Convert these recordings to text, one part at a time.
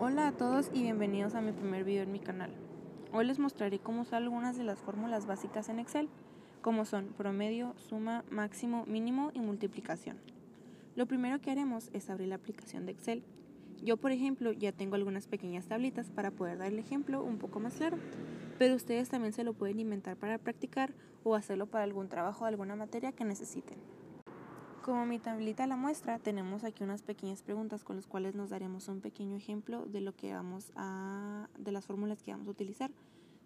Hola a todos y bienvenidos a mi primer video en mi canal. Hoy les mostraré cómo usar algunas de las fórmulas básicas en Excel, como son promedio, suma, máximo, mínimo y multiplicación. Lo primero que haremos es abrir la aplicación de Excel. Yo, por ejemplo, ya tengo algunas pequeñas tablitas para poder dar el ejemplo un poco más claro, pero ustedes también se lo pueden inventar para practicar o hacerlo para algún trabajo de alguna materia que necesiten. Como mi tablita la muestra, tenemos aquí unas pequeñas preguntas con las cuales nos daremos un pequeño ejemplo de lo que vamos a de las fórmulas que vamos a utilizar.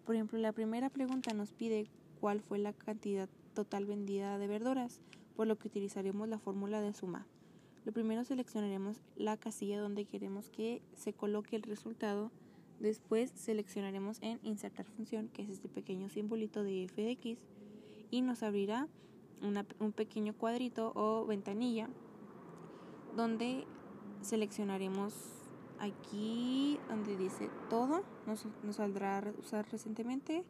Por ejemplo, la primera pregunta nos pide cuál fue la cantidad total vendida de verduras, por lo que utilizaremos la fórmula de suma. Lo primero seleccionaremos la casilla donde queremos que se coloque el resultado. Después seleccionaremos en insertar función, que es este pequeño simbolito de f de x, y nos abrirá un pequeño cuadrito o ventanilla donde seleccionaremos aquí donde dice todo, nos, nos saldrá usar recientemente,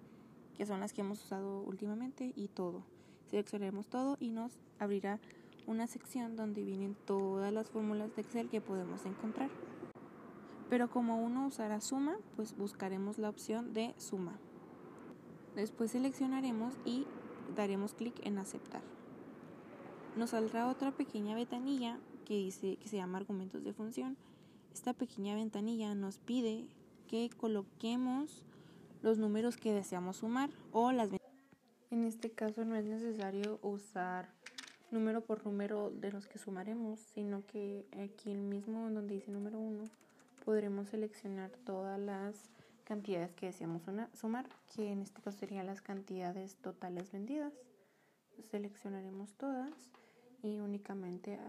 que son las que hemos usado últimamente, y todo. Seleccionaremos todo y nos abrirá una sección donde vienen todas las fórmulas de Excel que podemos encontrar. Pero como uno usará suma, pues buscaremos la opción de suma. Después seleccionaremos y daremos clic en aceptar. Nos saldrá otra pequeña ventanilla que dice que se llama argumentos de función. Esta pequeña ventanilla nos pide que coloquemos los números que deseamos sumar o las en este caso no es necesario usar número por número de los que sumaremos, sino que aquí el mismo donde dice número 1 podremos seleccionar todas las cantidades que deseamos sumar, que en este caso serían las cantidades totales vendidas. Seleccionaremos todas y únicamente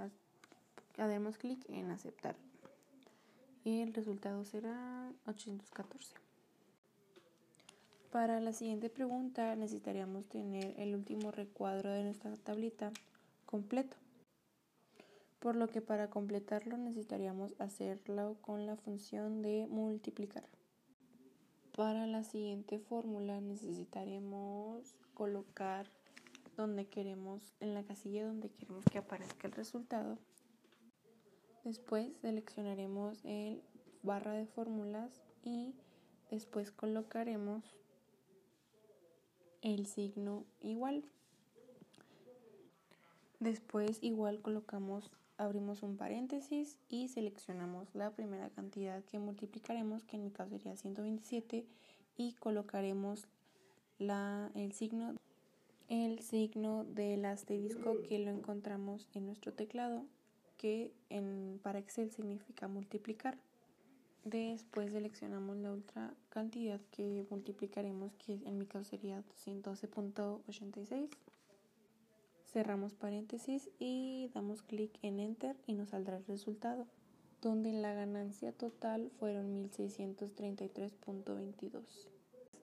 haremos clic en aceptar. Y el resultado será 814. Para la siguiente pregunta necesitaríamos tener el último recuadro de nuestra tablita completo. Por lo que para completarlo necesitaríamos hacerlo con la función de multiplicar. Para la siguiente fórmula necesitaremos colocar donde queremos, en la casilla donde queremos que aparezca el resultado. Después seleccionaremos el barra de fórmulas y después colocaremos el signo igual. Después igual colocamos abrimos un paréntesis y seleccionamos la primera cantidad que multiplicaremos, que en mi caso sería 127, y colocaremos la, el signo el signo del asterisco que lo encontramos en nuestro teclado, que en, para Excel significa multiplicar. Después seleccionamos la otra cantidad que multiplicaremos, que en mi caso sería 212.86 cerramos paréntesis y damos clic en enter y nos saldrá el resultado donde la ganancia total fueron 1633.22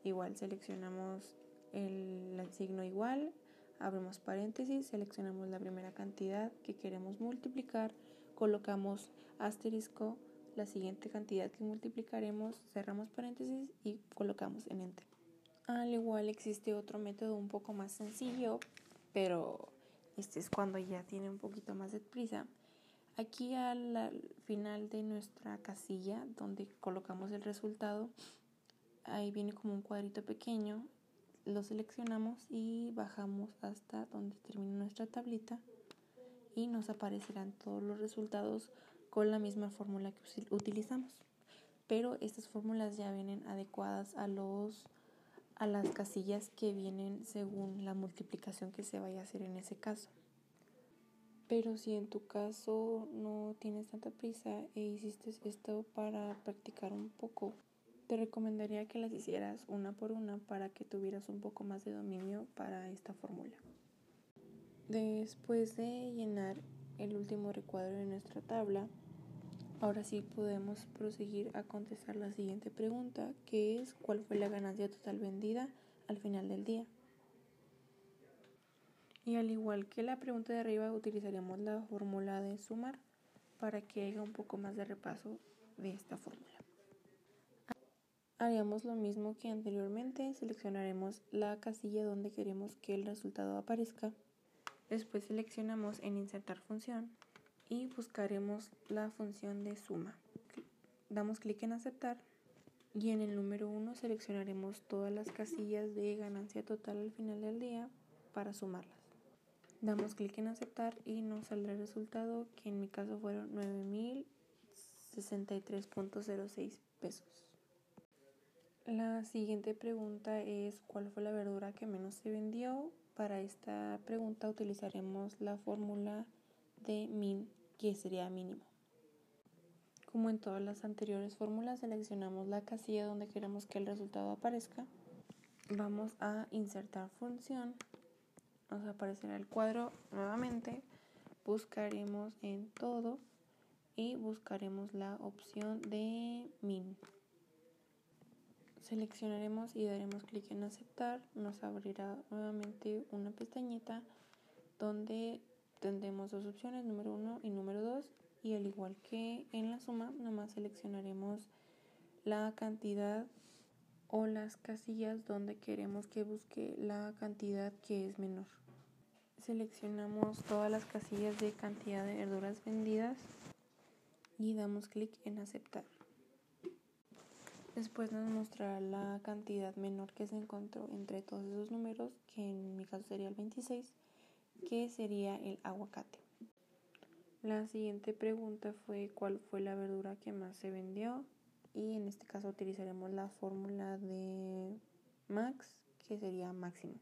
igual seleccionamos el, signo igual abrimos paréntesis seleccionamos la primera cantidad que queremos multiplicar colocamos asterisco la siguiente cantidad que multiplicaremos cerramos paréntesis y colocamos en enter. Al igual existe otro método un poco más sencillo pero este es cuando ya tiene un poquito más de prisa. Aquí al, final de nuestra casilla donde colocamos el resultado, ahí viene como un cuadrito pequeño. Lo seleccionamos y bajamos hasta donde termina nuestra tablita y nos aparecerán todos los resultados con la misma fórmula que utilizamos. Pero estas fórmulas ya vienen adecuadas a los a las casillas que vienen según la multiplicación que se vaya a hacer en ese caso. Pero si en tu caso no tienes tanta prisa e hiciste esto para practicar un poco, te recomendaría que las hicieras una por una para que tuvieras un poco más de dominio para esta fórmula. Después de llenar el último recuadro de nuestra tabla, Ahora sí podemos proseguir a contestar la siguiente pregunta, que es ¿cuál fue la ganancia total vendida al final del día? Y al igual que la pregunta de arriba, utilizaremos la fórmula de sumar para que haya un poco más de repaso de esta fórmula. Haríamos lo mismo que anteriormente, seleccionaremos la casilla donde queremos que el resultado aparezca. Después seleccionamos en insertar función y buscaremos la función de suma. damos clic en aceptar y en el número 1 seleccionaremos todas las casillas de ganancia total al final del día para sumarlas. Damos clic en aceptar y nos saldrá el resultado que en mi caso fueron 9.063.06 pesos. La siguiente pregunta es ¿cuál fue la verdura que menos se vendió? Para esta pregunta utilizaremos la fórmula de min que sería mínimo. Como en todas las anteriores fórmulas seleccionamos la casilla donde queremos que el resultado aparezca. Vamos a insertar función nos aparecerá el cuadro nuevamente, buscaremos en todo y buscaremos la opción de min. Seleccionaremos y daremos clic en aceptar, nos abrirá nuevamente una pestañita donde tendremos dos opciones, número 1 y número 2 y al igual que en la suma, nomás seleccionaremos la cantidad o las casillas donde queremos que busque la cantidad que es menor seleccionamos todas las casillas de cantidad de verduras vendidas y damos clic en aceptar. Después nos mostrará la cantidad menor que se encontró entre todos esos números, que en mi caso sería el 26, que sería el aguacate. La siguiente pregunta fue cuál fue la verdura que más se vendió y en este caso utilizaremos la fórmula de max, que sería máximo.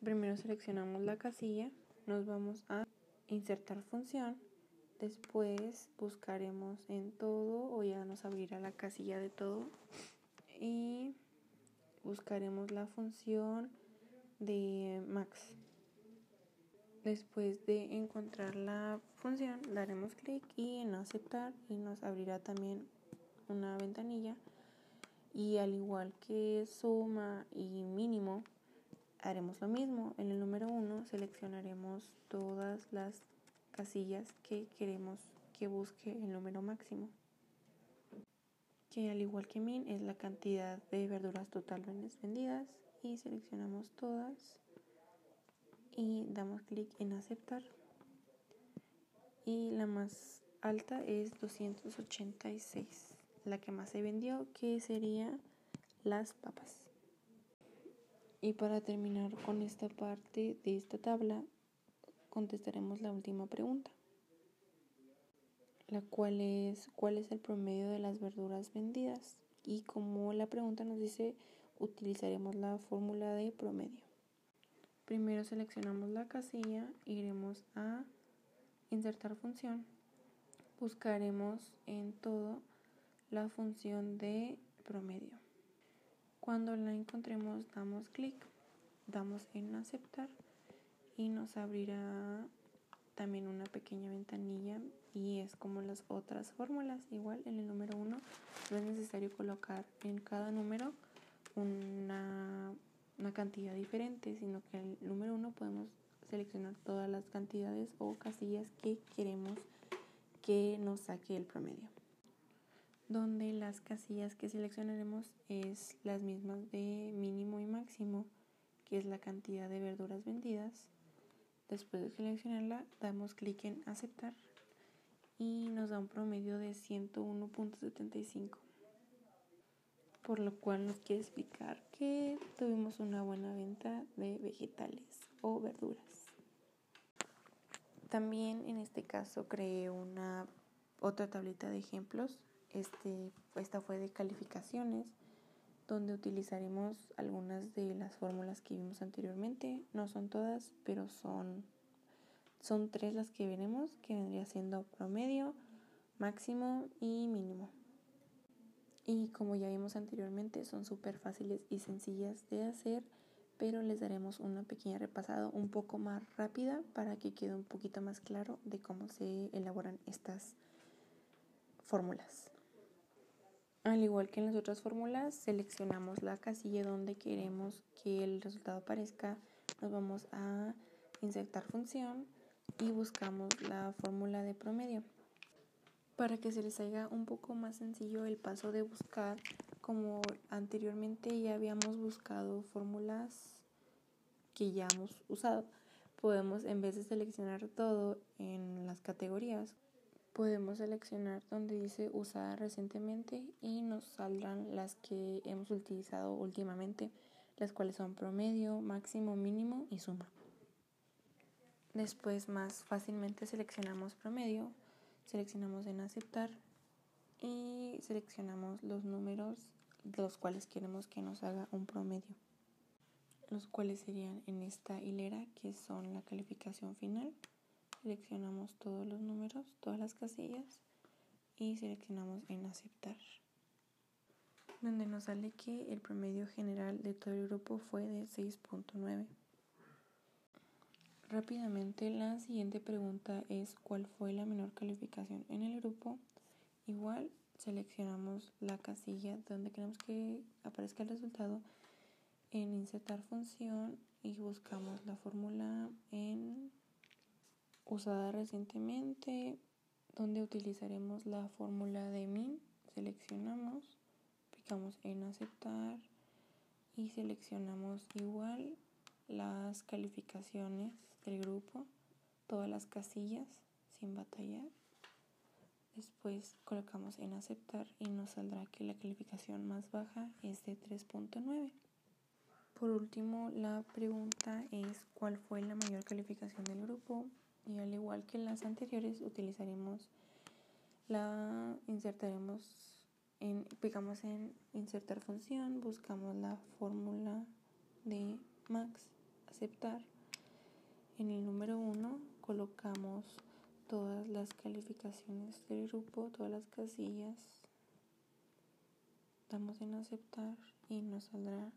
Primero seleccionamos la casilla, nos vamos a insertar función, después buscaremos en todo o ya nos abrirá la casilla de todo y buscaremos la función de max. Después de encontrar la función daremos clic y en aceptar y nos abrirá también una ventanilla y al igual que suma y mínimo haremos lo mismo. En el número 1 seleccionaremos todas las casillas que queremos que busque el número máximo. Que al igual que min es la cantidad de verduras totalmente vendidas y seleccionamos todas y damos clic en aceptar. Y la más alta es 286, la que más se vendió que sería las papas. Y para terminar con esta parte de esta tabla, contestaremos la última pregunta, la cual es ¿cuál es el promedio de las verduras vendidas? Y como la pregunta nos dice, utilizaremos la fórmula de promedio. Primero seleccionamos la casilla, iremos a insertar función, buscaremos en todo la función de promedio. Cuando la encontremos damos clic, damos en aceptar y nos abrirá también una pequeña ventanilla y es como las otras fórmulas. Igual en el número 1 no es necesario colocar en cada número una, cantidad diferente, sino que el número 1 podemos seleccionar todas las cantidades o casillas que queremos que nos saque el promedio donde las casillas que seleccionaremos es las mismas de mínimo y máximo, que es la cantidad de verduras vendidas. Después de seleccionarla, damos clic en aceptar y nos da un promedio de 101.75. Por lo cual nos quiere explicar que tuvimos una buena venta de vegetales o verduras. También en este caso creé una otra tablita de ejemplos este, esta fue de calificaciones, donde utilizaremos algunas de las fórmulas que vimos anteriormente. No son todas, pero son, son tres las que veremos, que vendría siendo promedio, máximo y mínimo. Y como ya vimos anteriormente, son súper fáciles y sencillas de hacer, pero les daremos una pequeña repasada un poco más rápida para que quede un poquito más claro de cómo se elaboran estas fórmulas. Al igual que en las otras fórmulas, seleccionamos la casilla donde queremos que el resultado aparezca. Nos vamos a insertar función y buscamos la fórmula de promedio. Para que se les haga un poco más sencillo el paso de buscar, como anteriormente ya habíamos buscado fórmulas que ya hemos usado, podemos en vez de seleccionar todo en las categorías, podemos seleccionar donde dice usada recientemente y nos saldrán las que hemos utilizado últimamente, las cuales son promedio, máximo, mínimo y suma. Después más fácilmente seleccionamos promedio, seleccionamos en aceptar y seleccionamos los números de los cuales queremos que nos haga un promedio, los cuales serían en esta hilera que son la calificación final. Seleccionamos todos los números, todas las casillas y seleccionamos en aceptar, donde nos sale que el promedio general de todo el grupo fue de 6.9. Rápidamente, la siguiente pregunta es ¿cuál fue la menor calificación en el grupo? Igual seleccionamos la casilla donde queremos que aparezca el resultado en insertar función y buscamos la fórmula en usada recientemente donde utilizaremos la fórmula de min seleccionamos picamos en aceptar y seleccionamos igual las calificaciones del grupo todas las casillas sin batallar Después colocamos en aceptar y nos saldrá que la calificación más baja es de 3.9. Por último, la pregunta es cuál fue la mayor calificación del grupo y al igual que las anteriores utilizaremos la insertaremos en picamos en insertar función, buscamos la fórmula de max, aceptar. En el número 1 colocamos todas las calificaciones del grupo, todas las casillas. Damos en aceptar y nos saldrá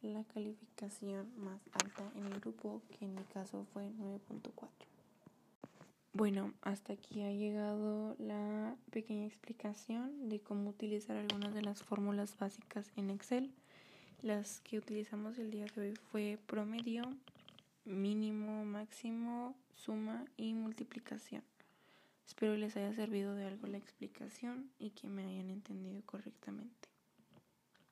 la calificación más alta en el grupo, que en mi caso fue 9.4. Bueno, hasta aquí ha llegado la pequeña explicación de cómo utilizar algunas de las fórmulas básicas en Excel. Las que utilizamos el día de hoy fue promedio, mínimo, máximo, suma y multiplicación. Espero les haya servido de algo la explicación y que me hayan entendido correctamente.